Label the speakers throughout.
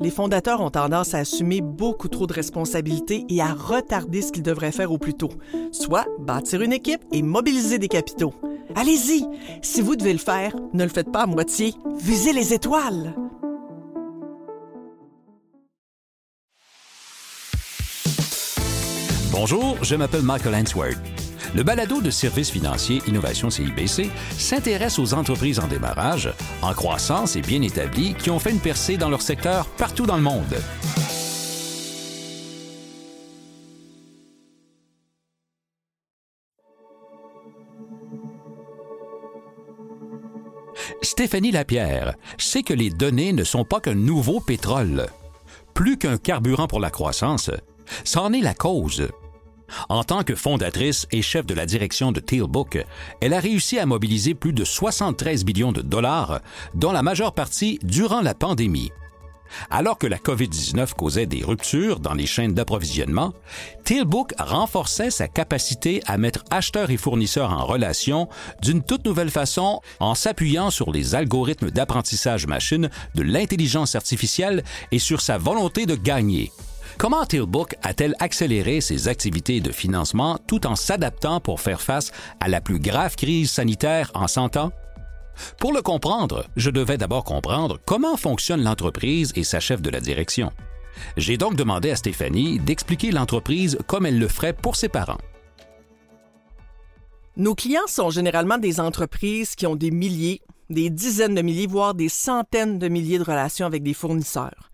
Speaker 1: Les fondateurs ont tendance à assumer beaucoup trop de responsabilités et à retarder ce qu'ils devraient faire au plus tôt, soit bâtir une équipe et mobiliser des capitaux. Allez-y, si vous devez le faire, ne le faites pas à moitié, visez les étoiles.
Speaker 2: Bonjour, je m'appelle Michael Answorth. Le balado de services financiers Innovation CIBC s'intéresse aux entreprises en démarrage, en croissance et bien établies qui ont fait une percée dans leur secteur partout dans le monde. Stéphanie Lapierre sait que les données ne sont pas qu'un nouveau pétrole. Plus qu'un carburant pour la croissance, c'en est la cause. En tant que fondatrice et chef de la direction de Tealbook, elle a réussi à mobiliser plus de 73 millions de dollars, dont la majeure partie durant la pandémie. Alors que la COVID-19 causait des ruptures dans les chaînes d'approvisionnement, Tealbook renforçait sa capacité à mettre acheteurs et fournisseurs en relation d'une toute nouvelle façon en s'appuyant sur les algorithmes d'apprentissage machine de l'intelligence artificielle et sur sa volonté de gagner. Comment Tealbook a-t-elle accéléré ses activités de financement tout en s'adaptant pour faire face à la plus grave crise sanitaire en 100 ans? Pour le comprendre, je devais d'abord comprendre comment fonctionne l'entreprise et sa chef de la direction. J'ai donc demandé à Stéphanie d'expliquer l'entreprise comme elle le ferait pour ses parents.
Speaker 1: Nos clients sont généralement des entreprises qui ont des milliers, des dizaines de milliers, voire des centaines de milliers de relations avec des fournisseurs.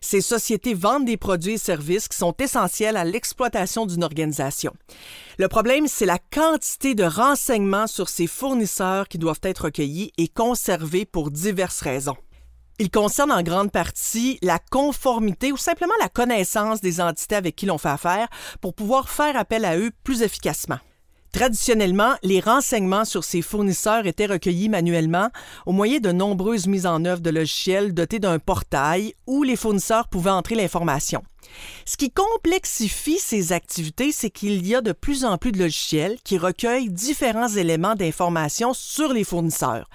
Speaker 1: Ces sociétés vendent des produits et services qui sont essentiels à l'exploitation d'une organisation. Le problème, c'est la quantité de renseignements sur ces fournisseurs qui doivent être recueillis et conservés pour diverses raisons. Il concerne en grande partie la conformité ou simplement la connaissance des entités avec qui l'on fait affaire pour pouvoir faire appel à eux plus efficacement. Traditionnellement, les renseignements sur ces fournisseurs étaient recueillis manuellement au moyen de nombreuses mises en œuvre de logiciels dotés d'un portail où les fournisseurs pouvaient entrer l'information. Ce qui complexifie ces activités, c'est qu'il y a de plus en plus de logiciels qui recueillent différents éléments d'information sur les fournisseurs.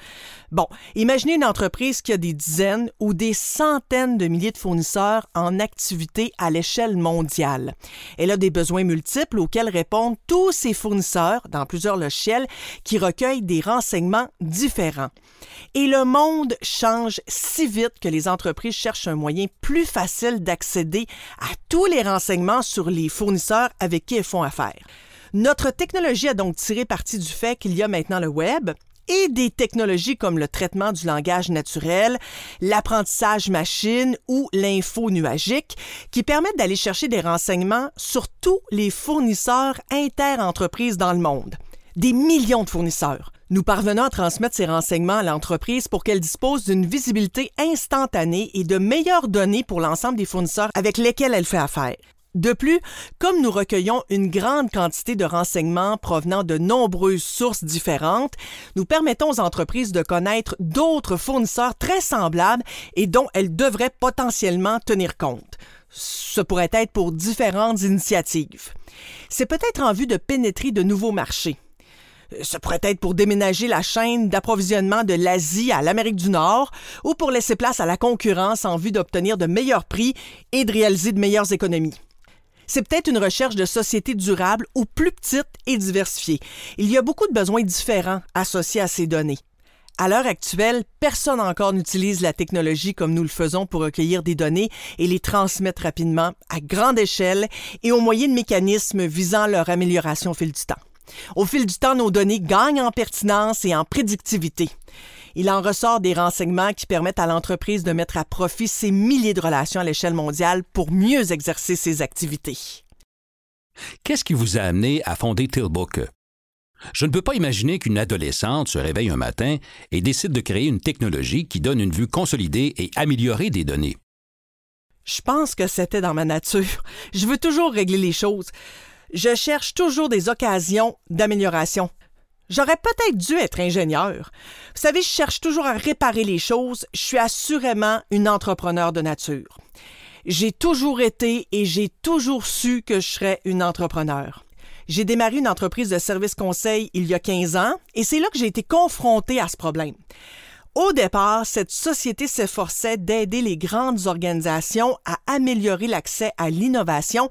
Speaker 1: Bon, imaginez une entreprise qui a des dizaines ou des centaines de milliers de fournisseurs en activité à l'échelle mondiale. Elle a des besoins multiples auxquels répondent tous ces fournisseurs dans plusieurs logiciels qui recueillent des renseignements différents. Et le monde change si vite que les entreprises cherchent un moyen plus facile d'accéder à tous les renseignements sur les fournisseurs avec qui elles font affaire. Notre technologie a donc tiré parti du fait qu'il y a maintenant le web et des technologies comme le traitement du langage naturel, l'apprentissage machine ou l'info nuagique qui permettent d'aller chercher des renseignements sur tous les fournisseurs inter-entreprises dans le monde. Des millions de fournisseurs. Nous parvenons à transmettre ces renseignements à l'entreprise pour qu'elle dispose d'une visibilité instantanée et de meilleures données pour l'ensemble des fournisseurs avec lesquels elle fait affaire. De plus, comme nous recueillons une grande quantité de renseignements provenant de nombreuses sources différentes, nous permettons aux entreprises de connaître d'autres fournisseurs très semblables et dont elles devraient potentiellement tenir compte. Ce pourrait être pour différentes initiatives. C'est peut-être en vue de pénétrer de nouveaux marchés. Ce pourrait être pour déménager la chaîne d'approvisionnement de l'Asie à l'Amérique du Nord ou pour laisser place à la concurrence en vue d'obtenir de meilleurs prix et de réaliser de meilleures économies. C'est peut-être une recherche de société durable ou plus petite et diversifiée. Il y a beaucoup de besoins différents associés à ces données. À l'heure actuelle, personne encore n'utilise la technologie comme nous le faisons pour recueillir des données et les transmettre rapidement, à grande échelle et au moyen de mécanismes visant leur amélioration au fil du temps. Au fil du temps, nos données gagnent en pertinence et en prédictivité. Il en ressort des renseignements qui permettent à l'entreprise de mettre à profit ses milliers de relations à l'échelle mondiale pour mieux exercer ses activités.
Speaker 2: Qu'est-ce qui vous a amené à fonder Tillbook? Je ne peux pas imaginer qu'une adolescente se réveille un matin et décide de créer une technologie qui donne une vue consolidée et améliorée des données.
Speaker 1: Je pense que c'était dans ma nature. Je veux toujours régler les choses. Je cherche toujours des occasions d'amélioration. J'aurais peut-être dû être ingénieur. Vous savez, je cherche toujours à réparer les choses. Je suis assurément une entrepreneur de nature. J'ai toujours été et j'ai toujours su que je serais une entrepreneur. J'ai démarré une entreprise de service conseil il y a 15 ans et c'est là que j'ai été confrontée à ce problème. Au départ, cette société s'efforçait d'aider les grandes organisations à améliorer l'accès à l'innovation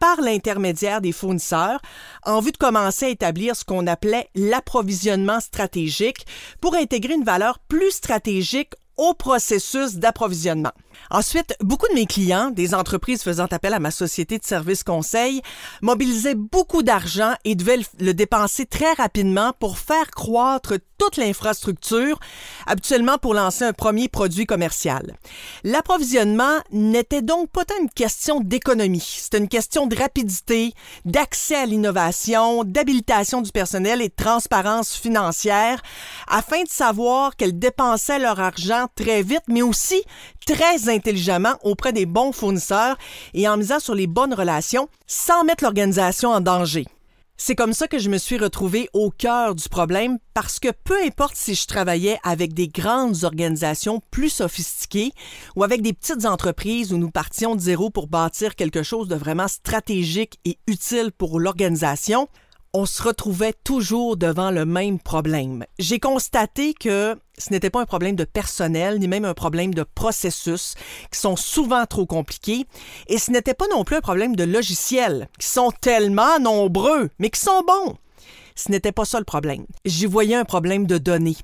Speaker 1: par l'intermédiaire des fournisseurs en vue de commencer à établir ce qu'on appelait l'approvisionnement stratégique pour intégrer une valeur plus stratégique au processus d'approvisionnement. Ensuite, beaucoup de mes clients, des entreprises faisant appel à ma société de services conseil, mobilisaient beaucoup d'argent et devaient le dépenser très rapidement pour faire croître toute l'infrastructure, habituellement pour lancer un premier produit commercial. L'approvisionnement n'était donc pas tant une question d'économie, c'était une question de rapidité, d'accès à l'innovation, d'habilitation du personnel et de transparence financière, afin de savoir qu'elles dépensaient leur argent très vite, mais aussi très intelligemment auprès des bons fournisseurs et en misant sur les bonnes relations sans mettre l'organisation en danger. C'est comme ça que je me suis retrouvée au cœur du problème parce que peu importe si je travaillais avec des grandes organisations plus sophistiquées ou avec des petites entreprises où nous partions de zéro pour bâtir quelque chose de vraiment stratégique et utile pour l'organisation, on se retrouvait toujours devant le même problème. J'ai constaté que ce n'était pas un problème de personnel, ni même un problème de processus, qui sont souvent trop compliqués, et ce n'était pas non plus un problème de logiciels, qui sont tellement nombreux, mais qui sont bons. Ce n'était pas ça le problème. J'y voyais un problème de données.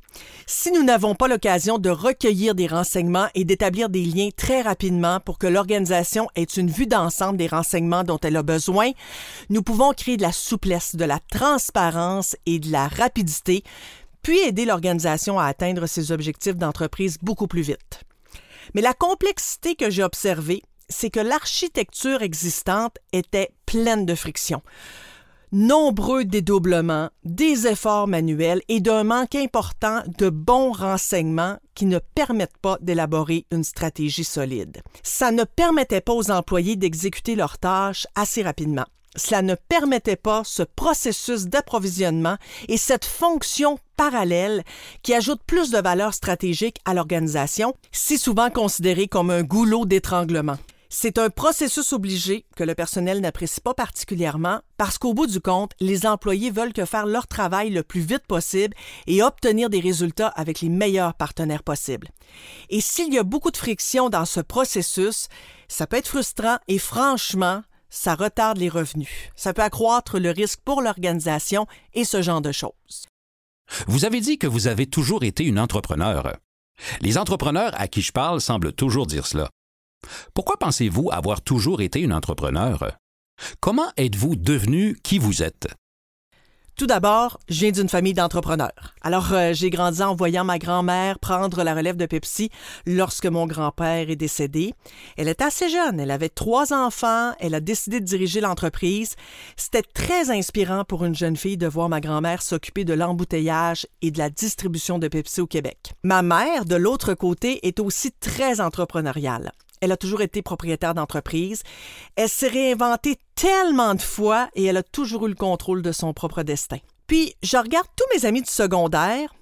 Speaker 1: Si nous n'avons pas l'occasion de recueillir des renseignements et d'établir des liens très rapidement pour que l'organisation ait une vue d'ensemble des renseignements dont elle a besoin, nous pouvons créer de la souplesse, de la transparence et de la rapidité, puis aider l'organisation à atteindre ses objectifs d'entreprise beaucoup plus vite. Mais la complexité que j'ai observée, c'est que l'architecture existante était pleine de frictions nombreux dédoublements, des efforts manuels et d'un manque important de bons renseignements qui ne permettent pas d'élaborer une stratégie solide. Ça ne permettait pas aux employés d'exécuter leurs tâches assez rapidement. Cela ne permettait pas ce processus d'approvisionnement et cette fonction parallèle qui ajoute plus de valeur stratégique à l'organisation, si souvent considérée comme un goulot d'étranglement. C'est un processus obligé que le personnel n'apprécie pas particulièrement parce qu'au bout du compte, les employés veulent faire leur travail le plus vite possible et obtenir des résultats avec les meilleurs partenaires possibles. Et s'il y a beaucoup de friction dans ce processus, ça peut être frustrant et franchement, ça retarde les revenus. Ça peut accroître le risque pour l'organisation et ce genre de choses.
Speaker 2: Vous avez dit que vous avez toujours été une entrepreneur. Les entrepreneurs à qui je parle semblent toujours dire cela. Pourquoi pensez-vous avoir toujours été une entrepreneur? Comment êtes-vous devenu qui vous êtes?
Speaker 1: Tout d'abord, je viens d'une famille d'entrepreneurs. Alors, euh, j'ai grandi en voyant ma grand-mère prendre la relève de Pepsi lorsque mon grand-père est décédé. Elle était assez jeune, elle avait trois enfants, elle a décidé de diriger l'entreprise. C'était très inspirant pour une jeune fille de voir ma grand-mère s'occuper de l'embouteillage et de la distribution de Pepsi au Québec. Ma mère, de l'autre côté, est aussi très entrepreneuriale. Elle a toujours été propriétaire d'entreprise. Elle s'est réinventée tellement de fois et elle a toujours eu le contrôle de son propre destin. Puis, je regarde tous mes amis du secondaire.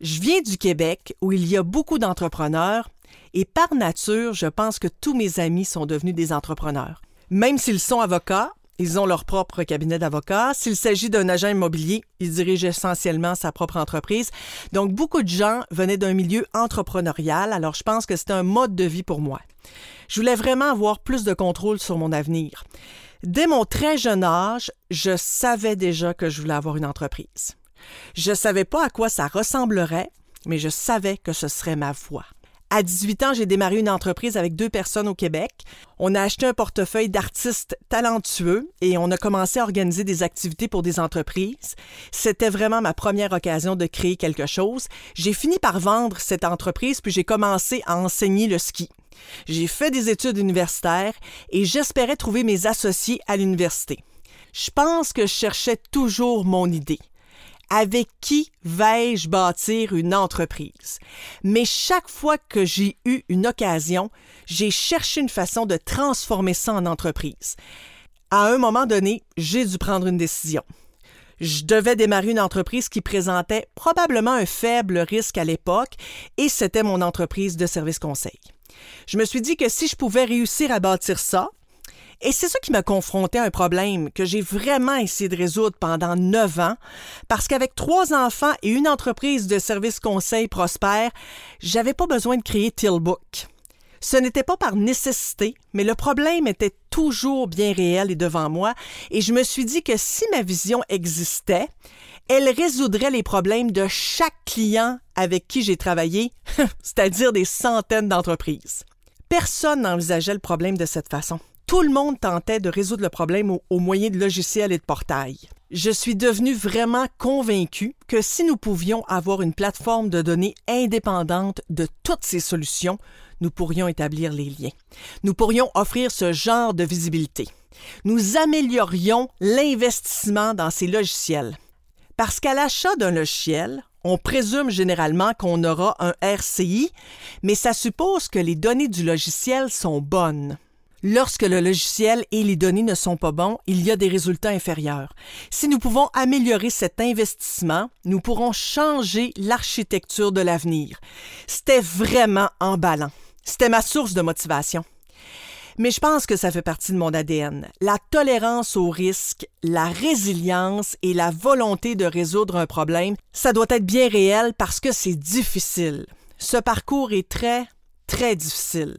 Speaker 1: Je viens du Québec où il y a beaucoup d'entrepreneurs et par nature, je pense que tous mes amis sont devenus des entrepreneurs. Même s'ils sont avocats, ils ont leur propre cabinet d'avocats. S'il s'agit d'un agent immobilier, il dirige essentiellement sa propre entreprise. Donc, beaucoup de gens venaient d'un milieu entrepreneurial, alors je pense que c'était un mode de vie pour moi. Je voulais vraiment avoir plus de contrôle sur mon avenir. Dès mon très jeune âge, je savais déjà que je voulais avoir une entreprise. Je ne savais pas à quoi ça ressemblerait, mais je savais que ce serait ma voie. À 18 ans, j'ai démarré une entreprise avec deux personnes au Québec. On a acheté un portefeuille d'artistes talentueux et on a commencé à organiser des activités pour des entreprises. C'était vraiment ma première occasion de créer quelque chose. J'ai fini par vendre cette entreprise puis j'ai commencé à enseigner le ski. J'ai fait des études universitaires et j'espérais trouver mes associés à l'université. Je pense que je cherchais toujours mon idée avec qui vais-je bâtir une entreprise? Mais chaque fois que j'ai eu une occasion, j'ai cherché une façon de transformer ça en entreprise. À un moment donné, j'ai dû prendre une décision. Je devais démarrer une entreprise qui présentait probablement un faible risque à l'époque et c'était mon entreprise de service conseil. Je me suis dit que si je pouvais réussir à bâtir ça, Et c'est ça qui m'a confronté à un problème que j'ai vraiment essayé de résoudre pendant neuf ans, parce qu'avec trois enfants et une entreprise de services conseil prospère, j'avais pas besoin de créer Tillbook. Ce n'était pas par nécessité, mais le problème était toujours bien réel et devant moi, et je me suis dit que si ma vision existait, elle résoudrait les problèmes de chaque client avec qui j'ai travaillé, c'est-à-dire des centaines d'entreprises. Personne n'envisageait le problème de cette façon. Tout le monde tentait de résoudre le problème au, moyen de logiciels et de portails. Je suis devenu vraiment convaincu que si nous pouvions avoir une plateforme de données indépendante de toutes ces solutions, nous pourrions établir les liens. Nous pourrions offrir ce genre de visibilité. Nous améliorions l'investissement dans ces logiciels. Parce qu'à l'achat d'un logiciel, on présume généralement qu'on aura un RCI, mais ça suppose que les données du logiciel sont bonnes. Lorsque le logiciel et les données ne sont pas bons, il y a des résultats inférieurs. Si nous pouvons améliorer cet investissement, nous pourrons changer l'architecture de l'avenir. C'était vraiment emballant. C'était ma source de motivation. Mais je pense que ça fait partie de mon ADN. La tolérance au risque, la résilience et la volonté de résoudre un problème, ça doit être bien réel parce que c'est difficile. Ce parcours est très, très difficile.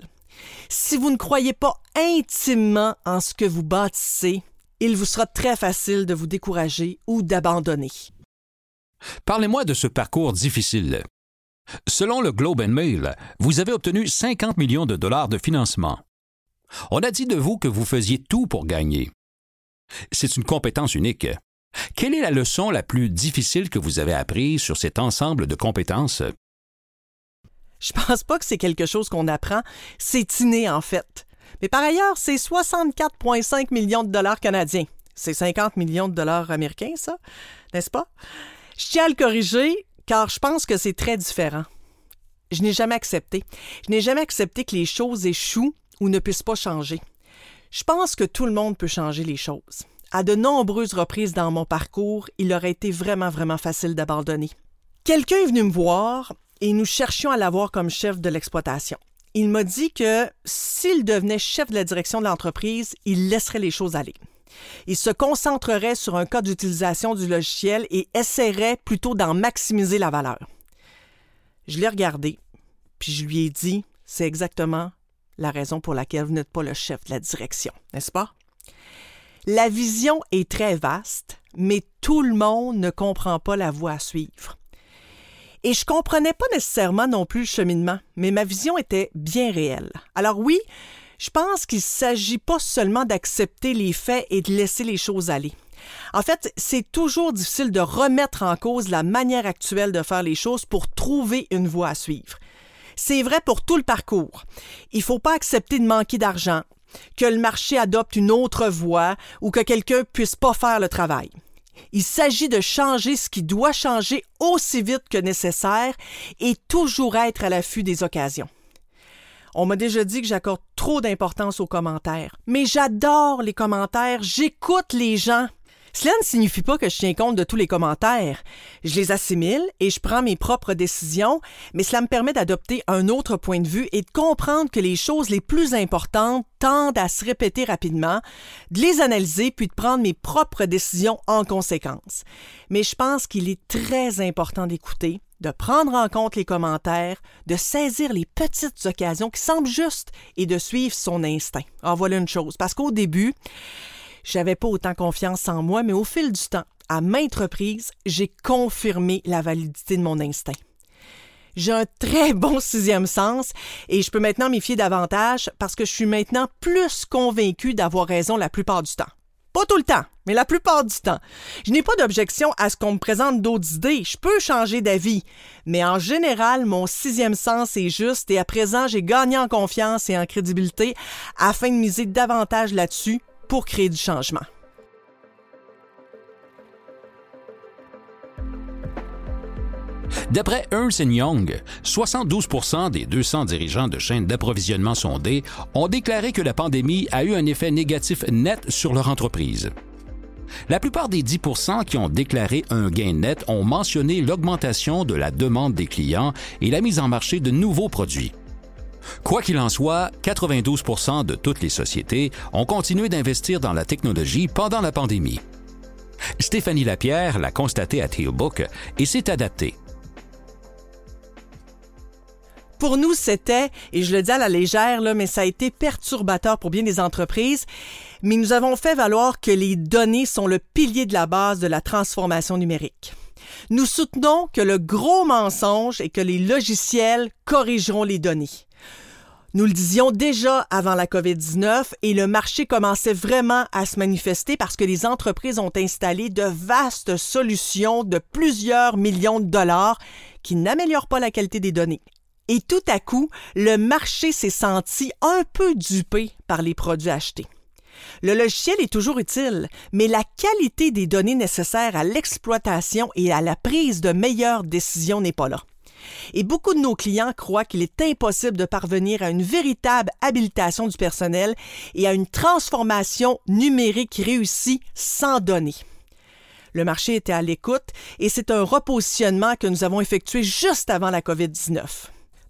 Speaker 1: Si vous ne croyez pas intimement en ce que vous bâtissez, il vous sera très facile de vous décourager ou d'abandonner.
Speaker 2: Parlez-moi de ce parcours difficile. Selon le Globe and Mail, vous avez obtenu 50 millions de dollars de financement. On a dit de vous que vous faisiez tout pour gagner. C'est une compétence unique. Quelle est la leçon la plus difficile que vous avez apprise sur cet ensemble de compétences?
Speaker 1: Je pense pas que c'est quelque chose qu'on apprend, c'est inné en fait. Mais par ailleurs, c'est 64,5 millions de dollars canadiens. C'est 50 millions de dollars américains, ça, n'est-ce pas? Je tiens à le corriger car je pense que c'est très différent. Je n'ai jamais accepté. Je n'ai jamais accepté que les choses échouent ou ne puissent pas changer. Je pense que tout le monde peut changer les choses. À de nombreuses reprises dans mon parcours, il aurait été vraiment, vraiment facile d'abandonner. Quelqu'un est venu me voir et nous cherchions à l'avoir comme chef de l'exploitation. Il m'a dit que s'il devenait chef de la direction de l'entreprise, il laisserait les choses aller. Il se concentrerait sur un cas d'utilisation du logiciel et essaierait plutôt d'en maximiser la valeur. Je l'ai regardé, puis je lui ai dit, c'est exactement la raison pour laquelle vous n'êtes pas le chef de la direction, n'est-ce pas? La vision est très vaste, mais tout le monde ne comprend pas la voie à suivre. Et je comprenais pas nécessairement non plus le cheminement, mais ma vision était bien réelle. Alors oui, je pense qu'il ne s'agit pas seulement d'accepter les faits et de laisser les choses aller. En fait, c'est toujours difficile de remettre en cause la manière actuelle de faire les choses pour trouver une voie à suivre. C'est vrai pour tout le parcours. Il ne faut pas accepter de manquer d'argent, que le marché adopte une autre voie ou que quelqu'un puisse pas faire le travail. Il s'agit de changer ce qui doit changer aussi vite que nécessaire et toujours être à l'affût des occasions. On m'a déjà dit que j'accorde trop d'importance aux commentaires, mais j'adore les commentaires, j'écoute les gens. Cela ne signifie pas que je tiens compte de tous les commentaires. Je les assimile et je prends mes propres décisions, mais cela me permet d'adopter un autre point de vue et de comprendre que les choses les plus importantes tendent à se répéter rapidement, de les analyser puis de prendre mes propres décisions en conséquence. Mais je pense qu'il est très important d'écouter, de prendre en compte les commentaires, de saisir les petites occasions qui semblent justes et de suivre son instinct. En voilà une chose, parce qu'au début, j'avais pas autant confiance en moi, mais au fil du temps, à maintes reprises, j'ai confirmé la validité de mon instinct. J'ai un très bon sixième sens et je peux maintenant m'y fier davantage parce que je suis maintenant plus convaincu d'avoir raison la plupart du temps. Pas tout le temps, mais la plupart du temps. Je n'ai pas d'objection à ce qu'on me présente d'autres idées. Je peux changer d'avis. Mais en général, mon sixième sens est juste et à présent, j'ai gagné en confiance et en crédibilité afin de miser davantage là-dessus pour créer du changement.
Speaker 2: D'après Ernst Young, 72% des 200 dirigeants de chaînes d'approvisionnement sondés ont déclaré que la pandémie a eu un effet négatif net sur leur entreprise. La plupart des 10% qui ont déclaré un gain net ont mentionné l'augmentation de la demande des clients et la mise en marché de nouveaux produits. Quoi qu'il en soit, 92% de toutes les sociétés ont continué d'investir dans la technologie pendant la pandémie. Stéphanie Lapierre l'a constaté à Theobook et s'est adaptée.
Speaker 1: Pour nous, c'était, et je le dis à la légère, là, mais ça a été perturbateur pour bien des entreprises, mais nous avons fait valoir que les données sont le pilier de la base de la transformation numérique. Nous soutenons que le gros mensonge est que les logiciels corrigeront les données. Nous le disions déjà avant la COVID-19 et le marché commençait vraiment à se manifester parce que les entreprises ont installé de vastes solutions de plusieurs millions de dollars qui n'améliorent pas la qualité des données. Et tout à coup, le marché s'est senti un peu dupé par les produits achetés. Le logiciel est toujours utile, mais la qualité des données nécessaires à l'exploitation et à la prise de meilleures décisions n'est pas là. Et beaucoup de nos clients croient qu'il est impossible de parvenir à une véritable habilitation du personnel et à une transformation numérique réussie sans données. Le marché était à l'écoute et c'est un repositionnement que nous avons effectué juste avant la COVID-19.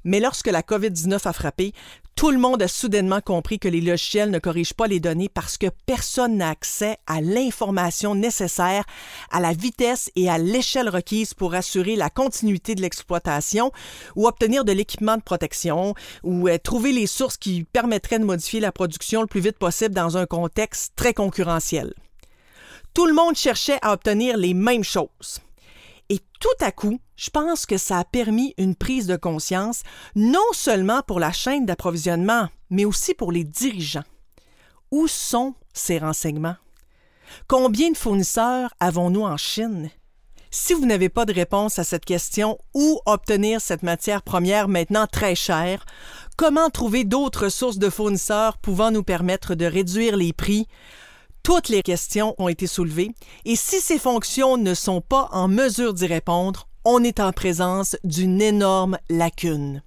Speaker 1: Mais lorsque la COVID-19 a frappé, tout le monde a soudainement compris que les logiciels ne corrigent pas les données parce que personne n'a accès à l'information nécessaire, à la vitesse et à l'échelle requise pour assurer la continuité de l'exploitation ou obtenir de l'équipement de protection ou euh, trouver les sources qui permettraient de modifier la production le plus vite possible dans un contexte très concurrentiel. Tout le monde cherchait à obtenir les mêmes choses. Et tout à coup, je pense que ça a permis une prise de conscience, non seulement pour la chaîne d'approvisionnement, mais aussi pour les dirigeants. Où sont ces renseignements? Combien de fournisseurs avons-nous en Chine? Si vous n'avez pas de réponse à cette question, où obtenir cette matière première maintenant très chère? Comment trouver d'autres sources de fournisseurs pouvant nous permettre de réduire les prix? Toutes les questions ont été soulevées et si ces fonctions ne sont pas en mesure d'y répondre, on est en présence d'une énorme lacune.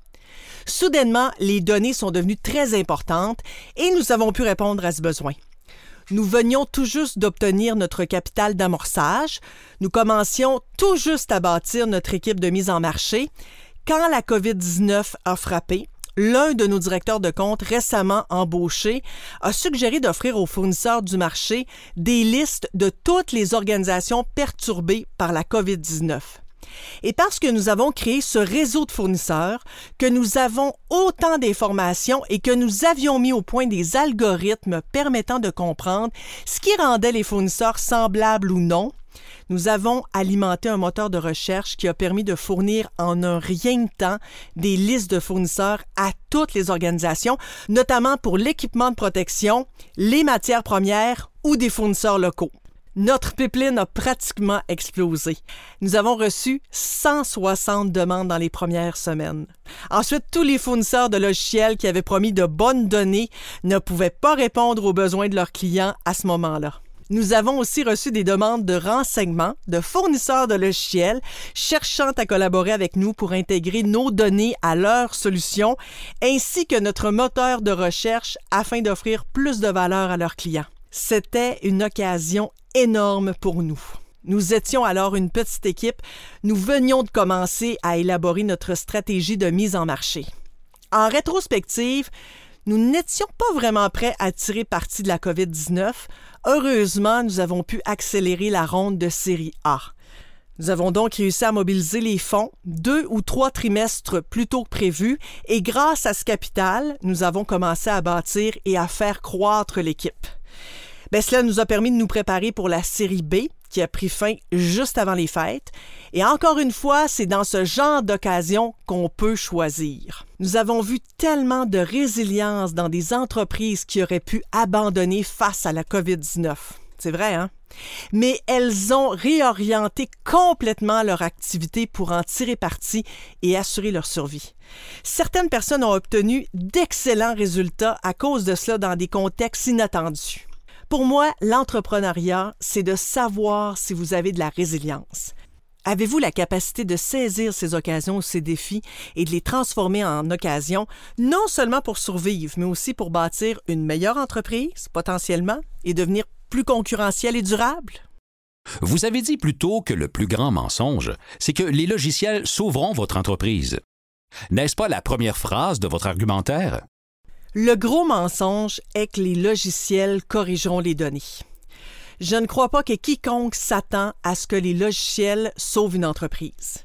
Speaker 1: Soudainement, les données sont devenues très importantes et nous avons pu répondre à ce besoin. Nous venions tout juste d'obtenir notre capital d'amorçage. Nous commencions tout juste à bâtir notre équipe de mise en marché quand la COVID-19 a frappé l'un de nos directeurs de compte récemment embauché a suggéré d'offrir aux fournisseurs du marché des listes de toutes les organisations perturbées par la COVID-19. Et parce que nous avons créé ce réseau de fournisseurs, que nous avons autant d'informations et que nous avions mis au point des algorithmes permettant de comprendre ce qui rendait les fournisseurs semblables ou non, nous avons alimenté un moteur de recherche qui a permis de fournir en un rien de temps des listes de fournisseurs à toutes les organisations, notamment pour l'équipement de protection, les matières premières ou des fournisseurs locaux. Notre pipeline a pratiquement explosé. Nous avons reçu 160 demandes dans les premières semaines. Ensuite, tous les fournisseurs de logiciels qui avaient promis de bonnes données ne pouvaient pas répondre aux besoins de leurs clients à ce moment-là. Nous avons aussi reçu des demandes de renseignements de fournisseurs de logiciels cherchant à collaborer avec nous pour intégrer nos données à leurs solutions, ainsi que notre moteur de recherche afin d'offrir plus de valeur à leurs clients. C'était une occasion énorme pour nous. Nous étions alors une petite équipe. Nous venions de commencer à élaborer notre stratégie de mise en marché. En rétrospective, nous n'étions pas vraiment prêts à tirer parti de la COVID-19. Heureusement, nous avons pu accélérer la ronde de série A. Nous avons donc réussi à mobiliser les fonds deux ou trois trimestres plus tôt que prévu et grâce à ce capital, nous avons commencé à bâtir et à faire croître l'équipe. Ben, cela nous a permis de nous préparer pour la série B qui a pris fin juste avant les fêtes. Et encore une fois, c'est dans ce genre d'occasion qu'on peut choisir. Nous avons vu tellement de résilience dans des entreprises qui auraient pu abandonner face à la COVID-19. C'est vrai, hein? Mais elles ont réorienté complètement leur activité pour en tirer parti et assurer leur survie. Certaines personnes ont obtenu d'excellents résultats à cause de cela dans des contextes inattendus. Pour moi, l'entrepreneuriat, c'est de savoir si vous avez de la résilience. Avez-vous la capacité de saisir ces occasions ou ces défis et de les transformer en occasions, non seulement pour survivre, mais aussi pour bâtir une meilleure entreprise, potentiellement, et devenir plus concurrentiel et durable?
Speaker 2: Vous avez dit plus tôt que le plus grand mensonge, c'est que les logiciels sauveront votre entreprise. N'est-ce pas la première phrase de votre argumentaire?
Speaker 1: Le gros mensonge est que les logiciels corrigeront les données. Je ne crois pas que quiconque s'attend à ce que les logiciels sauvent une entreprise.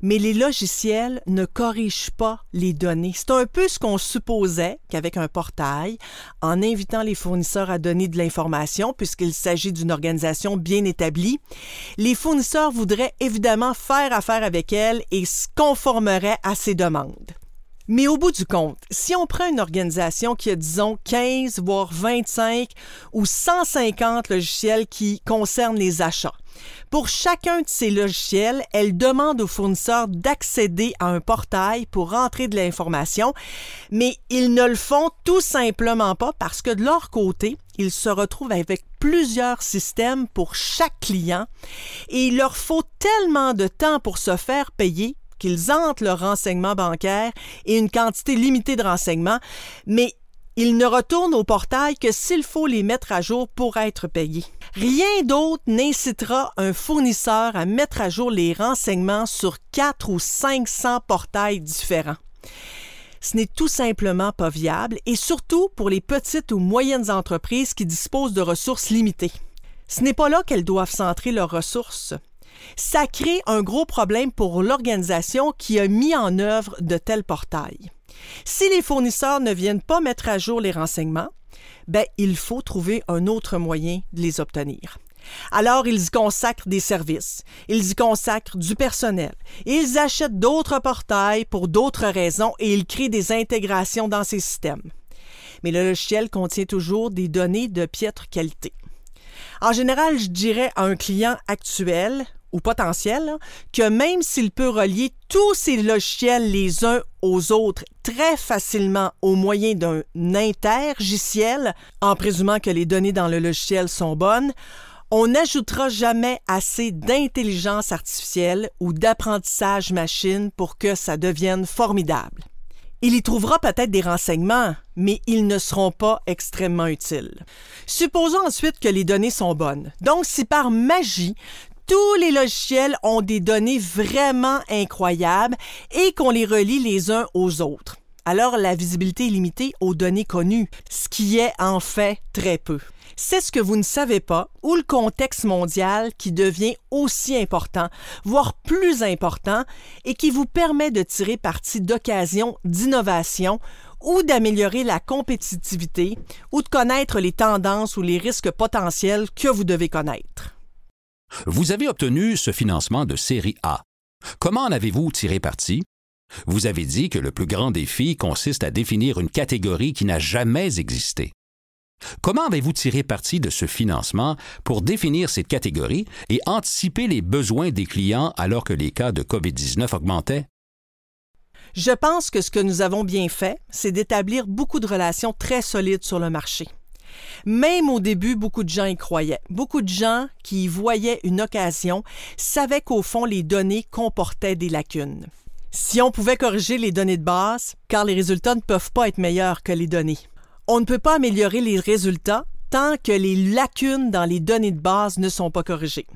Speaker 1: Mais les logiciels ne corrigent pas les données. C'est un peu ce qu'on supposait qu'avec un portail, en invitant les fournisseurs à donner de l'information, puisqu'il s'agit d'une organisation bien établie, les fournisseurs voudraient évidemment faire affaire avec elle et se conformeraient à ses demandes. Mais au bout du compte, si on prend une organisation qui a, disons, 15, voire 25 ou 150 logiciels qui concernent les achats, pour chacun de ces logiciels, elle demande aux fournisseurs d'accéder à un portail pour rentrer de l'information, mais ils ne le font tout simplement pas parce que de leur côté, ils se retrouvent avec plusieurs systèmes pour chaque client et il leur faut tellement de temps pour se faire payer qu'ils entrent leurs renseignements bancaires et une quantité limitée de renseignements, mais ils ne retournent au portail que s'il faut les mettre à jour pour être payés. Rien d'autre n'incitera un fournisseur à mettre à jour les renseignements sur 4 ou 500 portails différents. Ce n'est tout simplement pas viable et surtout pour les petites ou moyennes entreprises qui disposent de ressources limitées. Ce n'est pas là qu'elles doivent centrer leurs ressources ça crée un gros problème pour l'organisation qui a mis en œuvre de tels portails. Si les fournisseurs ne viennent pas mettre à jour les renseignements, ben, il faut trouver un autre moyen de les obtenir. Alors, ils y consacrent des services, ils y consacrent du personnel, ils achètent d'autres portails pour d'autres raisons et ils créent des intégrations dans ces systèmes. Mais le logiciel contient toujours des données de piètre qualité. En général, je dirais à un client actuel potentiel, que même s'il peut relier tous ces logiciels les uns aux autres très facilement au moyen d'un intergiciel, en présumant que les données dans le logiciel sont bonnes, on n'ajoutera jamais assez d'intelligence artificielle ou d'apprentissage machine pour que ça devienne formidable. Il y trouvera peut-être des renseignements, mais ils ne seront pas extrêmement utiles. Supposons ensuite que les données sont bonnes. Donc, si par magie, tous les logiciels ont des données vraiment incroyables et qu'on les relie les uns aux autres. Alors la visibilité est limitée aux données connues, ce qui est en fait très peu. C'est ce que vous ne savez pas ou le contexte mondial qui devient aussi important, voire plus important, et qui vous permet de tirer parti d'occasions d'innovation ou d'améliorer la compétitivité ou de connaître les tendances ou les risques potentiels que vous devez connaître.
Speaker 2: Vous avez obtenu ce financement de série A. Comment en avez-vous tiré parti? Vous avez dit que le plus grand défi consiste à définir une catégorie qui n'a jamais existé. Comment avez-vous tiré parti de ce financement pour définir cette catégorie et anticiper les besoins des clients alors que les cas de COVID-19 augmentaient?
Speaker 1: Je pense que ce que nous avons bien fait, c'est d'établir beaucoup de relations très solides sur le marché. Même au début, beaucoup de gens y croyaient. Beaucoup de gens qui y voyaient une occasion savaient qu'au fond, les données comportaient des lacunes. Si on pouvait corriger les données de base, car les résultats ne peuvent pas être meilleurs que les données. On ne peut pas améliorer les résultats tant que les lacunes dans les données de base ne sont pas corrigées.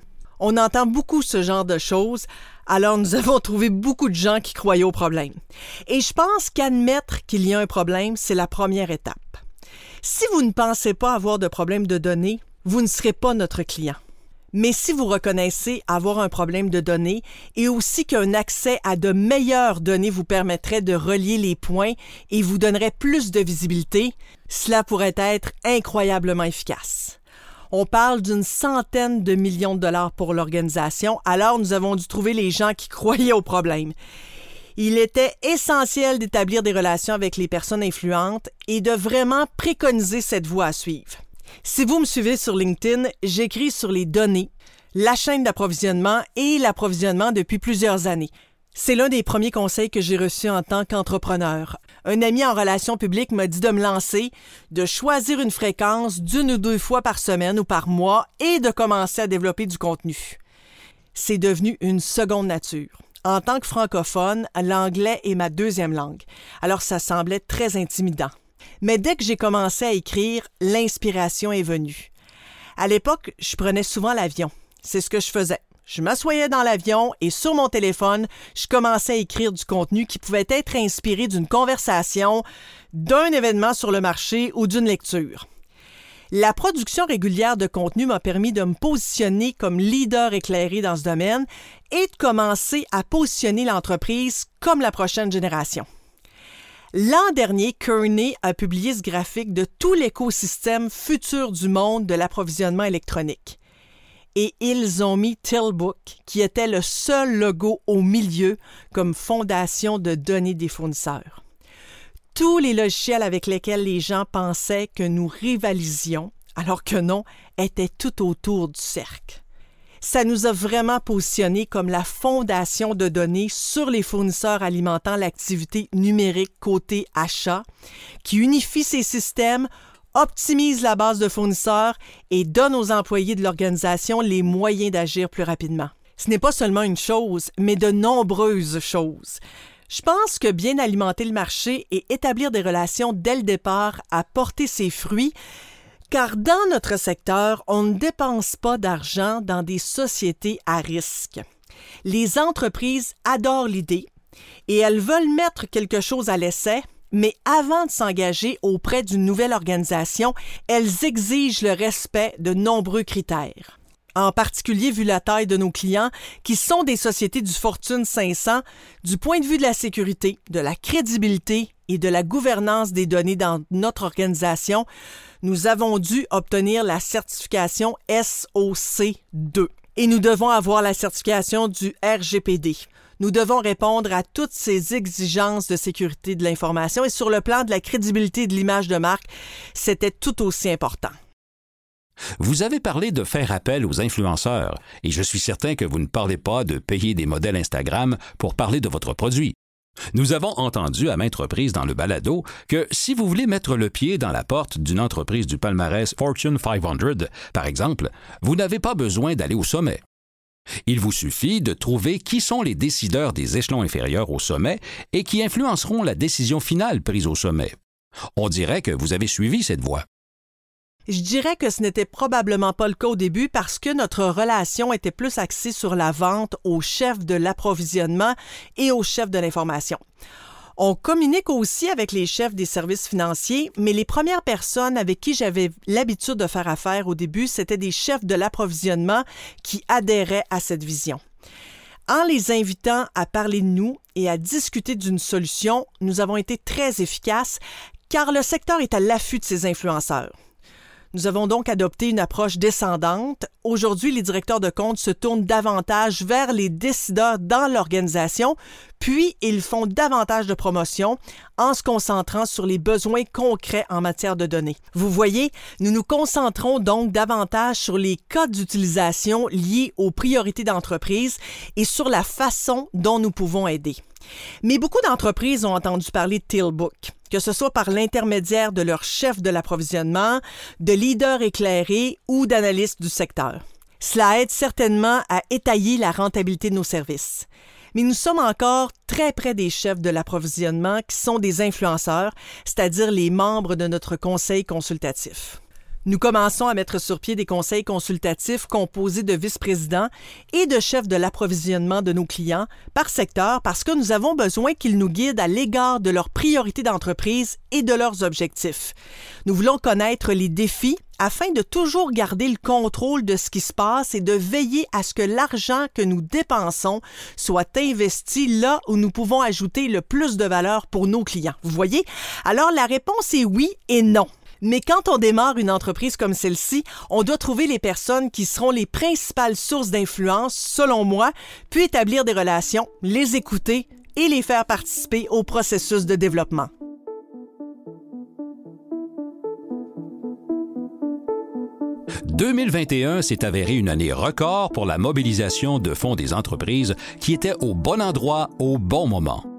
Speaker 1: On entend beaucoup ce genre de choses, alors nous avons trouvé beaucoup de gens qui croyaient au problème. Et je pense qu'admettre qu'il y a un problème, c'est la première étape. Si vous ne pensez pas avoir de problème de données, vous ne serez pas notre client. Mais si vous reconnaissez avoir un problème de données et aussi qu'un accès à de meilleures données vous permettrait de relier les points et vous donnerait plus de visibilité, cela pourrait être incroyablement efficace. On parle d'une centaine de millions de dollars pour l'organisation, alors nous avons dû trouver les gens qui croyaient au problème. Il était essentiel d'établir des relations avec les personnes influentes et de vraiment préconiser cette voie à suivre. Si vous me suivez sur LinkedIn, j'écris sur les données, la chaîne d'approvisionnement et l'approvisionnement depuis plusieurs années. C'est l'un des premiers conseils que j'ai reçus en tant qu'entrepreneur. Un ami en relations publiques m'a dit de me lancer, de choisir une fréquence d'une ou deux fois par semaine ou par mois et de commencer à développer du contenu. C'est devenu une seconde nature. En tant que francophone, l'anglais est ma deuxième langue, alors ça semblait très intimidant. Mais dès que j'ai commencé à écrire, l'inspiration est venue. À l'époque, je prenais souvent l'avion. C'est ce que je faisais. je m'assoyais dans l'avion et sur mon téléphone, je commençais à écrire du contenu qui pouvait être inspiré d'une conversation, d'un événement sur le marché ou d'une lecture. La production régulière de contenu m'a permis de me positionner comme leader éclairé dans ce domaine et de commencer à positionner l'entreprise comme la prochaine génération. L'an dernier, Kearney a publié ce graphique de tout l'écosystème futur du monde de l'approvisionnement électronique. Et ils ont mis Tilbook, qui était le seul logo au milieu comme fondation de données des fournisseurs tous les logiciels avec lesquels les gens pensaient que nous rivalisions, alors que non, étaient tout autour du cercle. Ça nous a vraiment positionnés comme la fondation de données sur les fournisseurs alimentant l'activité numérique côté achat, qui unifie ces systèmes, optimise la base de fournisseurs et donne aux employés de l'organisation les moyens d'agir plus rapidement. Ce n'est pas seulement une chose, mais de nombreuses choses. Je pense que bien alimenter le marché et établir des relations dès le départ a porté ses fruits, car dans notre secteur, on ne dépense pas d'argent dans des sociétés à risque. Les entreprises adorent l'idée et elles veulent mettre quelque chose à l'essai, mais avant de s'engager auprès d'une nouvelle organisation, elles exigent le respect de nombreux critères en particulier vu la taille de nos clients, qui sont des sociétés du Fortune 500, du point de vue de la sécurité, de la crédibilité et de la gouvernance des données dans notre organisation, nous avons dû obtenir la certification SOC2 et nous devons avoir la certification du RGPD. Nous devons répondre à toutes ces exigences de sécurité de l'information et sur le plan de la crédibilité de l'image de marque, c'était tout aussi important.
Speaker 2: Vous avez parlé de faire appel aux influenceurs, et je suis certain que vous ne parlez pas de payer des modèles Instagram pour parler de votre produit. Nous avons entendu à maintes reprises dans le balado que si vous voulez mettre le pied dans la porte d'une entreprise du palmarès Fortune 500, par exemple, vous n'avez pas besoin d'aller au sommet. Il vous suffit de trouver qui sont les décideurs des échelons inférieurs au sommet et qui influenceront la décision finale prise au sommet. On dirait que vous avez suivi cette voie.
Speaker 1: Je dirais que ce n'était probablement pas le cas au début parce que notre relation était plus axée sur la vente au chef de l'approvisionnement et au chef de l'information. On communique aussi avec les chefs des services financiers, mais les premières personnes avec qui j'avais l'habitude de faire affaire au début, c'était des chefs de l'approvisionnement qui adhéraient à cette vision. En les invitant à parler de nous et à discuter d'une solution, nous avons été très efficaces car le secteur est à l'affût de ces influenceurs. Nous avons donc adopté une approche descendante. Aujourd'hui, les directeurs de compte se tournent davantage vers les décideurs dans l'organisation, puis ils font davantage de promotion en se concentrant sur les besoins concrets en matière de données. Vous voyez, nous nous concentrons donc davantage sur les cas d'utilisation liés aux priorités d'entreprise et sur la façon dont nous pouvons aider. Mais beaucoup d'entreprises ont entendu parler de Tailbook, que ce soit par l'intermédiaire de leur chef de l'approvisionnement, de leaders éclairés ou d'analystes du secteur. Cela aide certainement à étayer la rentabilité de nos services. Mais nous sommes encore très près des chefs de l'approvisionnement qui sont des influenceurs, c'est-à-dire les membres de notre conseil consultatif. Nous commençons à mettre sur pied des conseils consultatifs composés de vice-présidents et de chefs de l'approvisionnement de nos clients par secteur parce que nous avons besoin qu'ils nous guident à l'égard de leurs priorités d'entreprise et de leurs objectifs. Nous voulons connaître les défis afin de toujours garder le contrôle de ce qui se passe et de veiller à ce que l'argent que nous dépensons soit investi là où nous pouvons ajouter le plus de valeur pour nos clients. Vous voyez? Alors la réponse est oui et non. Mais quand on démarre une entreprise comme celle-ci, on doit trouver les personnes qui seront les principales sources d'influence, selon moi, puis établir des relations, les écouter et les faire participer au processus de développement.
Speaker 2: « 2021 s'est avéré une année record pour la mobilisation de fonds des entreprises qui étaient au bon endroit au bon moment.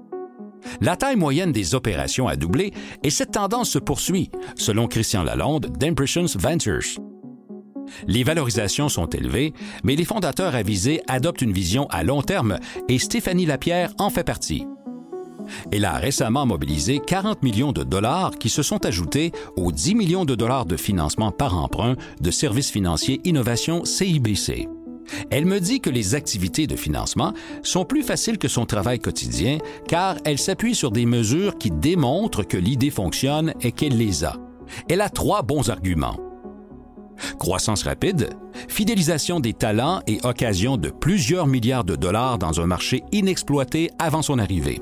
Speaker 2: La taille moyenne des opérations a doublé et cette tendance se poursuit, selon Christian Lalonde d'Impressions Ventures. Les valorisations sont élevées, mais les fondateurs avisés adoptent une vision à long terme et Stéphanie Lapierre en fait partie. Elle a récemment mobilisé 40 millions de dollars qui se sont ajoutés aux 10 millions de dollars de financement par emprunt de Services financiers innovation CIBC. Elle me dit que les activités de financement sont plus faciles que son travail quotidien car elle s'appuie sur des mesures qui démontrent que l'idée fonctionne et qu'elle les a. Elle a trois bons arguments. Croissance rapide, fidélisation des talents et occasion de plusieurs milliards de dollars dans un marché inexploité avant son arrivée.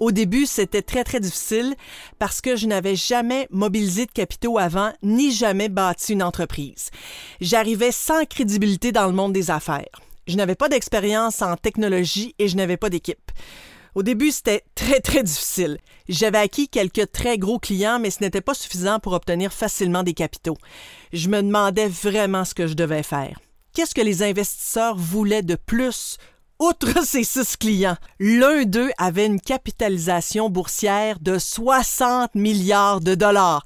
Speaker 1: Au début, c'était très, très difficile parce que je n'avais jamais mobilisé de capitaux avant ni jamais bâti une entreprise. J'arrivais sans crédibilité dans le monde des affaires. Je n'avais pas d'expérience en technologie et je n'avais pas d'équipe. Au début, c'était très, très difficile. J'avais acquis quelques très gros clients, mais ce n'était pas suffisant pour obtenir facilement des capitaux. Je me demandais vraiment ce que je devais faire. Qu'est-ce que les investisseurs voulaient de plus Outre ces six clients, l'un d'eux avait une capitalisation boursière de 60 milliards de dollars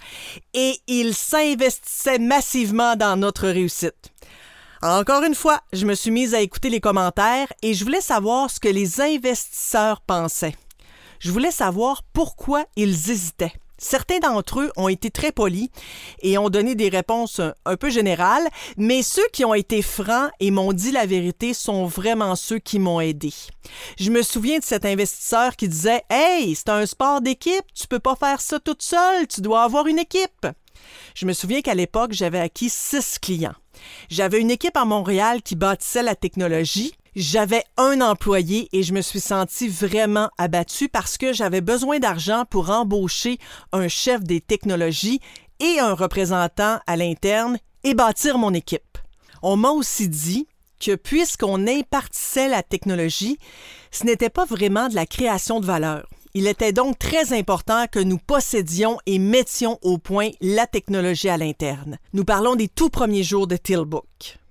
Speaker 1: et il s'investissait massivement dans notre réussite. Encore une fois, je me suis mise à écouter les commentaires et je voulais savoir ce que les investisseurs pensaient. Je voulais savoir pourquoi ils hésitaient. Certains d'entre eux ont été très polis et ont donné des réponses un, peu générales, mais ceux qui ont été francs et m'ont dit la vérité sont vraiment ceux qui m'ont aidé. Je me souviens de cet investisseur qui disait Hey, c'est un sport d'équipe, tu peux pas faire ça toute seule, tu dois avoir une équipe. Je me souviens qu'à l'époque, j'avais acquis six clients. J'avais une équipe à Montréal qui bâtissait la technologie j'avais un employé et je me suis sentie vraiment abattue parce que j'avais besoin d'argent pour embaucher un chef des technologies et un représentant à l'interne et bâtir mon équipe. On m'a aussi dit que puisqu'on impartissait la technologie, ce n'était pas vraiment de la création de valeur. Il était donc très important que nous possédions et mettions au point la technologie à l'interne. Nous parlons des tout premiers jours de Tillbook.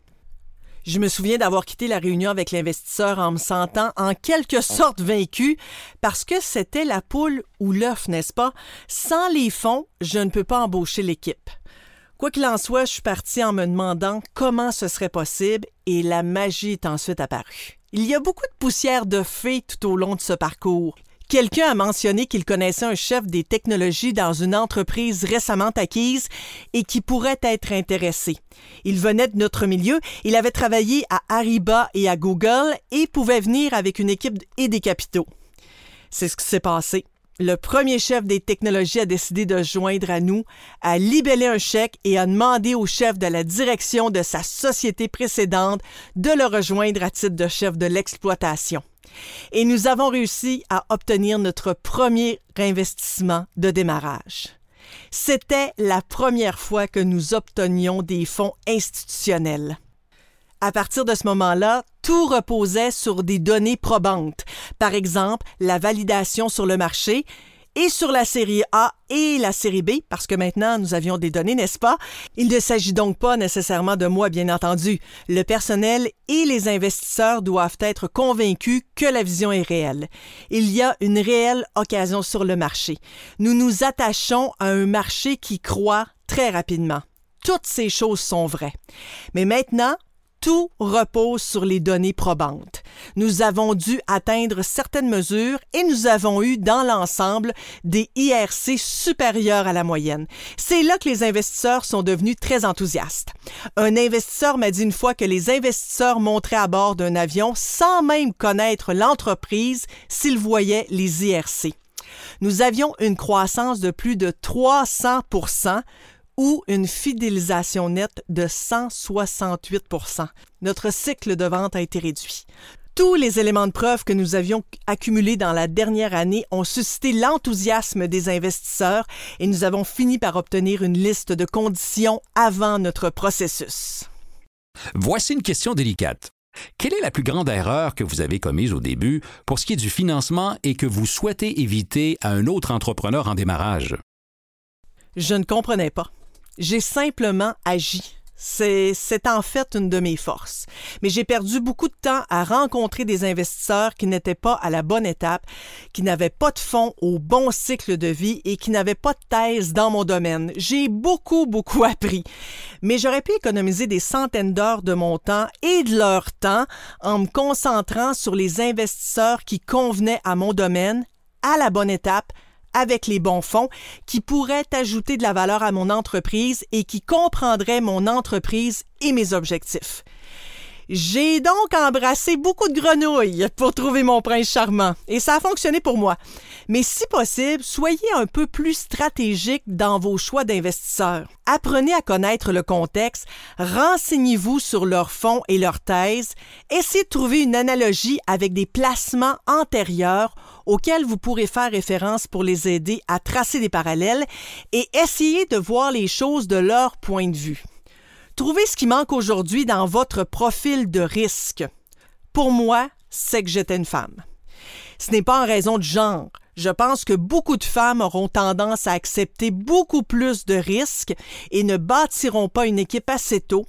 Speaker 1: Je me souviens d'avoir quitté la réunion avec l'investisseur en me sentant en quelque sorte vaincu parce que c'était la poule ou l'œuf, n'est-ce pas? Sans les fonds, je ne peux pas embaucher l'équipe. Quoi qu'il en soit, je suis parti en me demandant comment ce serait possible et la magie est ensuite apparue. Il y a beaucoup de poussière de fées tout au long de ce parcours. Quelqu'un a mentionné qu'il connaissait un chef des technologies dans une entreprise récemment acquise et qui pourrait être intéressé. Il venait de notre milieu, il avait travaillé à Ariba et à Google et pouvait venir avec une équipe et des capitaux. C'est ce qui s'est passé. Le premier chef des technologies a décidé de joindre à nous, a libellé un chèque et a demandé au chef de la direction de sa société précédente de le rejoindre à titre de chef de l'exploitation et nous avons réussi à obtenir notre premier investissement de démarrage. C'était la première fois que nous obtenions des fonds institutionnels. À partir de ce moment-là, tout reposait sur des données probantes, par exemple la validation sur le marché et sur la série A et la série B, parce que maintenant nous avions des données, n'est-ce pas? Il ne s'agit donc pas nécessairement de moi, bien entendu. Le personnel et les investisseurs doivent être convaincus que la vision est réelle. Il y a une réelle occasion sur le marché. Nous nous attachons à un marché qui croît très rapidement. Toutes ces choses sont vraies. Mais maintenant, tout repose sur les données probantes. Nous avons dû atteindre certaines mesures et nous avons eu dans l'ensemble des IRC supérieurs à la moyenne. C'est là que les investisseurs sont devenus très enthousiastes. Un investisseur m'a dit une fois que les investisseurs montraient à bord d'un avion sans même connaître l'entreprise s'ils voyaient les IRC. Nous avions une croissance de plus de 300 ou une fidélisation nette de 168 Notre cycle de vente a été réduit. Tous les éléments de preuve que nous avions accumulés dans la dernière année ont suscité l'enthousiasme des investisseurs et nous avons fini par obtenir une liste de conditions avant notre processus.
Speaker 2: Voici une question délicate. Quelle est la plus grande erreur que vous avez commise au début pour ce qui est du financement et que vous souhaitez éviter à un autre entrepreneur en démarrage?
Speaker 1: Je ne comprenais pas. J'ai simplement agi. C'est, en fait une de mes forces. Mais j'ai perdu beaucoup de temps à rencontrer des investisseurs qui n'étaient pas à la bonne étape, qui n'avaient pas de fonds au bon cycle de vie et qui n'avaient pas de thèse dans mon domaine. J'ai beaucoup, beaucoup appris. Mais j'aurais pu économiser des centaines d'heures de mon temps et de leur temps en me concentrant sur les investisseurs qui convenaient à mon domaine, à la bonne étape, avec les bons fonds qui pourraient ajouter de la valeur à mon entreprise et qui comprendraient mon entreprise et mes objectifs. J'ai donc embrassé beaucoup de grenouilles pour trouver mon prince charmant, et ça a fonctionné pour moi. Mais si possible, soyez un peu plus stratégique dans vos choix d'investisseurs. Apprenez à connaître le contexte, renseignez-vous sur leurs fonds et leurs thèses, essayez de trouver une analogie avec des placements antérieurs auxquels vous pourrez faire référence pour les aider à tracer des parallèles et essayez de voir les choses de leur point de vue. Trouvez ce qui manque aujourd'hui dans votre profil de risque. Pour moi, c'est que j'étais une femme. Ce n'est pas en raison de genre. Je pense que beaucoup de femmes auront tendance à accepter beaucoup plus de risques et ne bâtiront pas une équipe assez tôt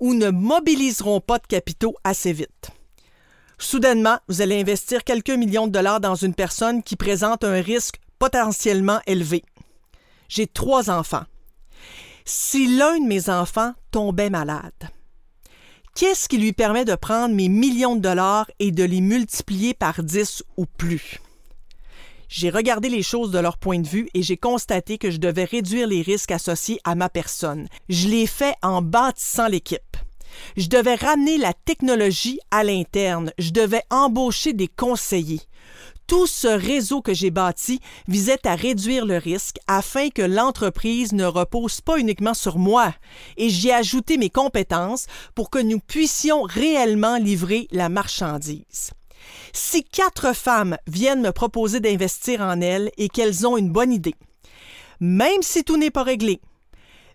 Speaker 1: ou ne mobiliseront pas de capitaux assez vite. Soudainement, vous allez investir quelques millions de dollars dans une personne qui présente un risque potentiellement élevé. J'ai trois enfants si l'un de mes enfants tombait malade? Qu'est-ce qui lui permet de prendre mes millions de dollars et de les multiplier par 10 ou plus? J'ai regardé les choses de leur point de vue et j'ai constaté que je devais réduire les risques associés à ma personne. Je l'ai fait en bâtissant l'équipe. Je devais ramener la technologie à l'interne. Je devais embaucher des conseillers. Tout ce réseau que j'ai bâti visait à réduire le risque afin que l'entreprise ne repose pas uniquement sur moi, et j'y ai ajouté mes compétences pour que nous puissions réellement livrer la marchandise. Si quatre femmes viennent me proposer d'investir en elles et qu'elles ont une bonne idée, même si tout n'est pas réglé,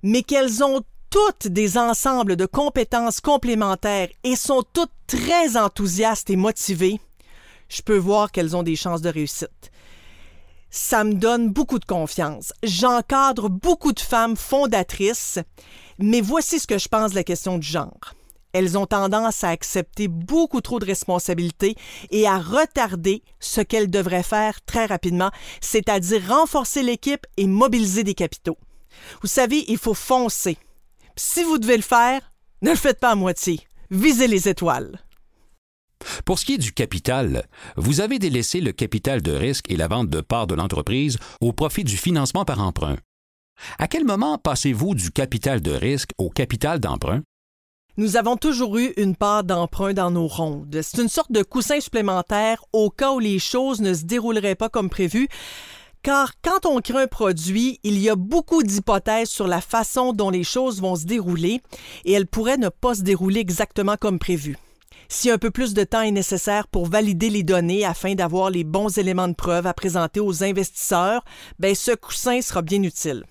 Speaker 1: mais qu'elles ont toutes des ensembles de compétences complémentaires et sont toutes très enthousiastes et motivées, je peux voir qu'elles ont des chances de réussite. Ça me donne beaucoup de confiance. J'encadre beaucoup de femmes fondatrices, mais voici ce que je pense de la question du genre. Elles ont tendance à accepter beaucoup trop de responsabilités et à retarder ce qu'elles devraient faire très rapidement, c'est-à-dire renforcer l'équipe et mobiliser des capitaux. Vous savez, il faut foncer. Si vous devez le faire, ne le faites pas à moitié. Visez les étoiles.
Speaker 2: Pour ce qui est du capital, vous avez délaissé le capital de risque et la vente de parts de l'entreprise au profit du financement par emprunt. À quel moment passez-vous du capital de risque au capital d'emprunt?
Speaker 1: Nous avons toujours eu une part d'emprunt dans nos rondes. C'est une sorte de coussin supplémentaire au cas où les choses ne se dérouleraient pas comme prévu. Car quand on crée un produit, il y a beaucoup d'hypothèses sur la façon dont les choses vont se dérouler et elles pourraient ne pas se dérouler exactement comme prévu. Si un peu plus de temps est nécessaire pour valider les données afin d'avoir les bons éléments de preuve à présenter aux investisseurs, ben ce coussin sera bien utile.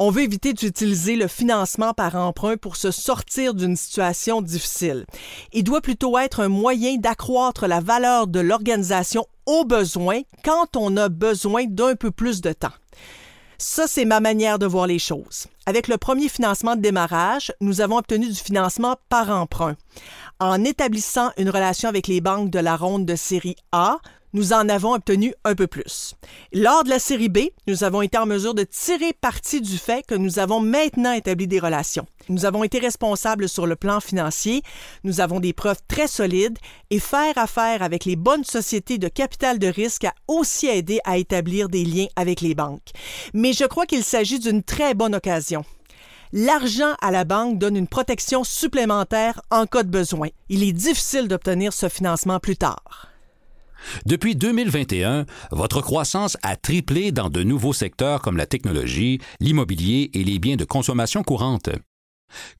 Speaker 1: On veut éviter d'utiliser le financement par emprunt pour se sortir d'une situation difficile. Il doit plutôt être un moyen d'accroître la valeur de l'organisation au besoin quand on a besoin d'un peu plus de temps. Ça, c'est ma manière de voir les choses. Avec le premier financement de démarrage, nous avons obtenu du financement par emprunt. En établissant une relation avec les banques de la ronde de série A, nous en avons obtenu un peu plus. Lors de la série B, nous avons été en mesure de tirer parti du fait que nous avons maintenant établi des relations. Nous avons été responsables sur le plan financier, nous avons des preuves très solides et faire affaire avec les bonnes sociétés de capital de risque a aussi aidé à établir des liens avec les banques. Mais je crois qu'il s'agit d'une très bonne occasion. L'argent à la banque donne une protection supplémentaire en cas de besoin. Il est difficile d'obtenir ce financement plus tard.
Speaker 2: Depuis 2021, votre croissance a triplé dans de nouveaux secteurs comme la technologie, l'immobilier et les biens de consommation courante.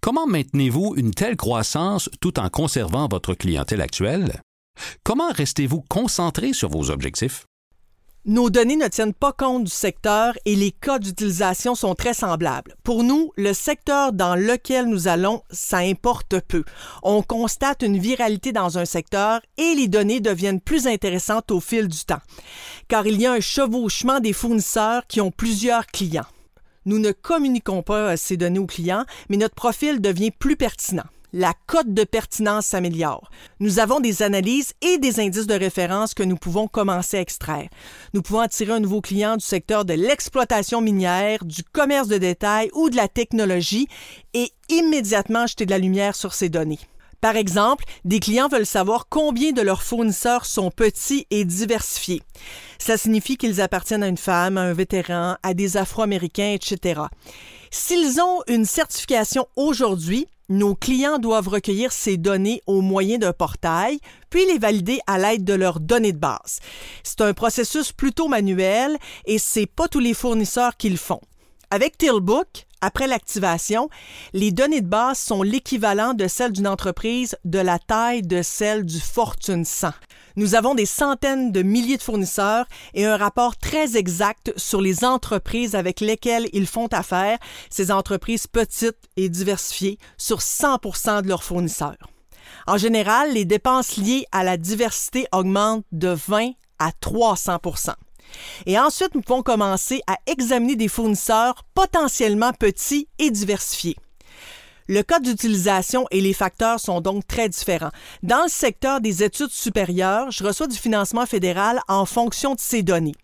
Speaker 2: Comment maintenez-vous une telle croissance tout en conservant votre clientèle actuelle? Comment restez-vous concentré sur vos objectifs?
Speaker 1: Nos données ne tiennent pas compte du secteur et les cas d'utilisation sont très semblables. Pour nous, le secteur dans lequel nous allons, ça importe peu. On constate une viralité dans un secteur et les données deviennent plus intéressantes au fil du temps, car il y a un chevauchement des fournisseurs qui ont plusieurs clients. Nous ne communiquons pas ces données aux clients, mais notre profil devient plus pertinent la cote de pertinence s'améliore. Nous avons des analyses et des indices de référence que nous pouvons commencer à extraire. Nous pouvons attirer un nouveau client du secteur de l'exploitation minière, du commerce de détail ou de la technologie et immédiatement jeter de la lumière sur ces données. Par exemple, des clients veulent savoir combien de leurs fournisseurs sont petits et diversifiés. Ça signifie qu'ils appartiennent à une femme, à un vétéran, à des Afro-Américains, etc. S'ils ont une certification aujourd'hui, nos clients doivent recueillir ces données au moyen d'un portail, puis les valider à l'aide de leurs données de base. C'est un processus plutôt manuel et c'est pas tous les fournisseurs qui le font. Avec Tillbook, après l'activation, les données de base sont l'équivalent de celles d'une entreprise de la taille de celle du Fortune 100. Nous avons des centaines de milliers de fournisseurs et un rapport très exact sur les entreprises avec lesquelles ils font affaire, ces entreprises petites et diversifiées, sur 100% de leurs fournisseurs. En général, les dépenses liées à la diversité augmentent de 20 à 300% et ensuite, nous pouvons commencer à examiner des fournisseurs potentiellement petits et diversifiés. Le code d'utilisation et les facteurs sont donc très différents. Dans le secteur des études supérieures, je reçois du financement fédéral en fonction de ces données.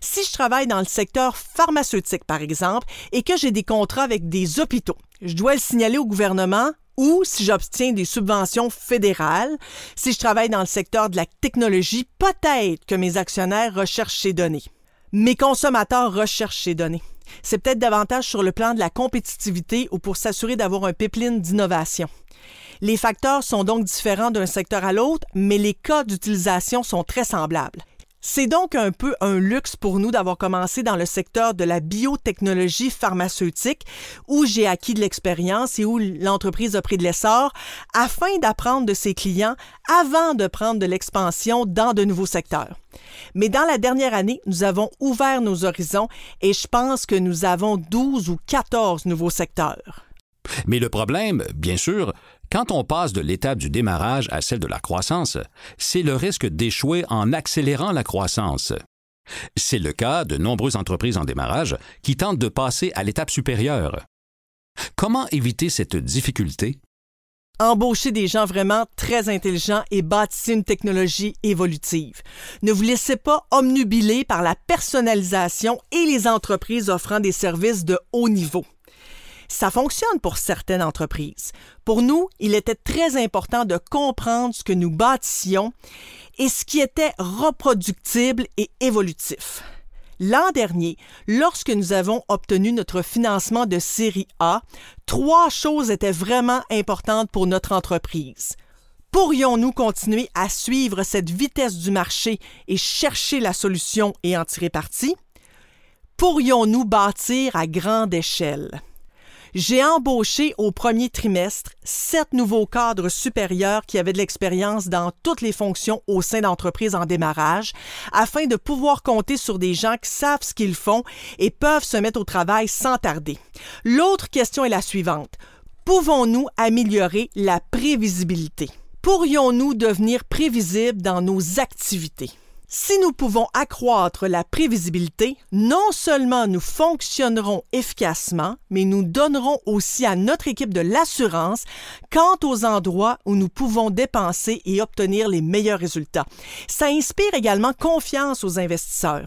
Speaker 1: Si je travaille dans le secteur pharmaceutique, par exemple, et que j'ai des contrats avec des hôpitaux, je dois le signaler au gouvernement ou si j'obtiens des subventions fédérales. Si je travaille dans le secteur de la technologie, peut-être que mes actionnaires recherchent ces données. Mes consommateurs recherchent ces données. C'est peut-être davantage sur le plan de la compétitivité ou pour s'assurer d'avoir un pipeline d'innovation. Les facteurs sont donc différents d'un secteur à l'autre, mais les cas d'utilisation sont très semblables. C'est donc un peu un luxe pour nous d'avoir commencé dans le secteur de la biotechnologie pharmaceutique où j'ai acquis de l'expérience et où l'entreprise a pris de l'essor afin d'apprendre de ses clients avant de prendre de l'expansion dans de nouveaux secteurs. Mais dans la dernière année, nous avons ouvert nos horizons et je pense que nous avons 12 ou 14 nouveaux secteurs.
Speaker 2: Mais le problème, bien sûr, quand on passe de l'étape du démarrage à celle de la croissance, c'est le risque d'échouer en accélérant la croissance. C'est le cas de nombreuses entreprises en démarrage qui tentent de passer à l'étape supérieure. Comment éviter cette difficulté?
Speaker 1: Embauchez des gens vraiment très intelligents et bâtissez une technologie évolutive. Ne vous laissez pas omnubiler par la personnalisation et les entreprises offrant des services de haut niveau. Ça fonctionne pour certaines entreprises. Pour nous, il était très important de comprendre ce que nous bâtissions et ce qui était reproductible et évolutif. L'an dernier, lorsque nous avons obtenu notre financement de série A, trois choses étaient vraiment importantes pour notre entreprise. Pourrions-nous continuer à suivre cette vitesse du marché et chercher la solution et en tirer parti? Pourrions-nous bâtir à grande échelle? J'ai embauché au premier trimestre sept nouveaux cadres supérieurs qui avaient de l'expérience dans toutes les fonctions au sein d'entreprises en démarrage afin de pouvoir compter sur des gens qui savent ce qu'ils font et peuvent se mettre au travail sans tarder. L'autre question est la suivante. Pouvons-nous améliorer la prévisibilité? Pourrions-nous devenir prévisibles dans nos activités? Si nous pouvons accroître la prévisibilité, non seulement nous fonctionnerons efficacement, mais nous donnerons aussi à notre équipe de l'assurance quant aux endroits où nous pouvons dépenser et obtenir les meilleurs résultats. Ça inspire également confiance aux investisseurs.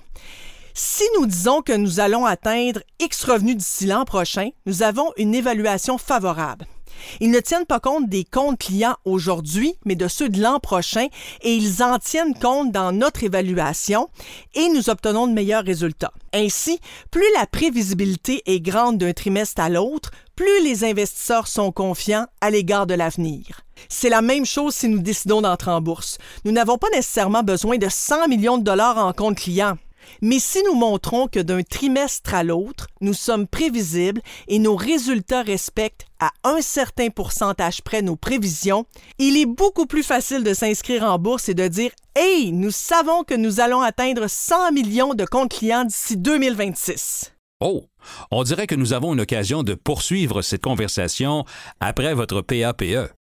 Speaker 1: Si nous disons que nous allons atteindre X revenus d'ici l'an prochain, nous avons une évaluation favorable. Ils ne tiennent pas compte des comptes clients aujourd'hui, mais de ceux de l'an prochain, et ils en tiennent compte dans notre évaluation et nous obtenons de meilleurs résultats. Ainsi, plus la prévisibilité est grande d'un trimestre à l'autre, plus les investisseurs sont confiants à l'égard de l'avenir. C'est la même chose si nous décidons d'entrer en bourse. Nous n'avons pas nécessairement besoin de 100 millions de dollars en compte client. Mais si nous montrons que d'un trimestre à l'autre, nous sommes prévisibles et nos résultats respectent à un certain pourcentage près nos prévisions, il est beaucoup plus facile de s'inscrire en bourse et de dire Hey, nous savons que nous allons atteindre 100 millions de comptes clients d'ici 2026.
Speaker 2: Oh, on dirait que nous avons une occasion de poursuivre cette conversation après votre PAPE.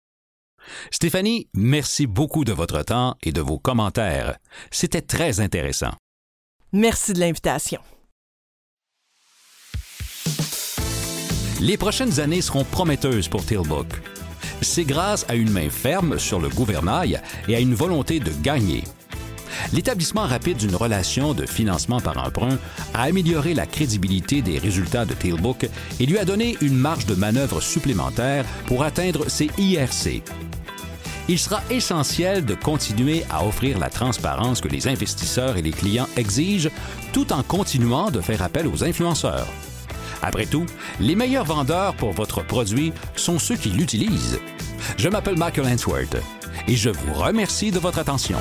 Speaker 2: Stéphanie, merci beaucoup de votre temps et de vos commentaires. C'était très intéressant.
Speaker 1: Merci de l'invitation.
Speaker 2: Les prochaines années seront prometteuses pour Tealbook. C'est grâce à une main ferme sur le gouvernail et à une volonté de gagner. L'établissement rapide d'une relation de financement par emprunt a amélioré la crédibilité des résultats de Tailbook et lui a donné une marge de manœuvre supplémentaire pour atteindre ses IRC. Il sera essentiel de continuer à offrir la transparence que les investisseurs et les clients exigent tout en continuant de faire appel aux influenceurs. Après tout, les meilleurs vendeurs pour votre produit sont ceux qui l'utilisent. Je m'appelle Michael Answorth et je vous remercie de votre attention.